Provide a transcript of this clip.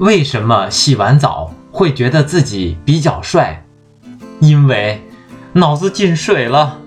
为什么洗完澡会觉得自己比较帅？因为脑子进水了。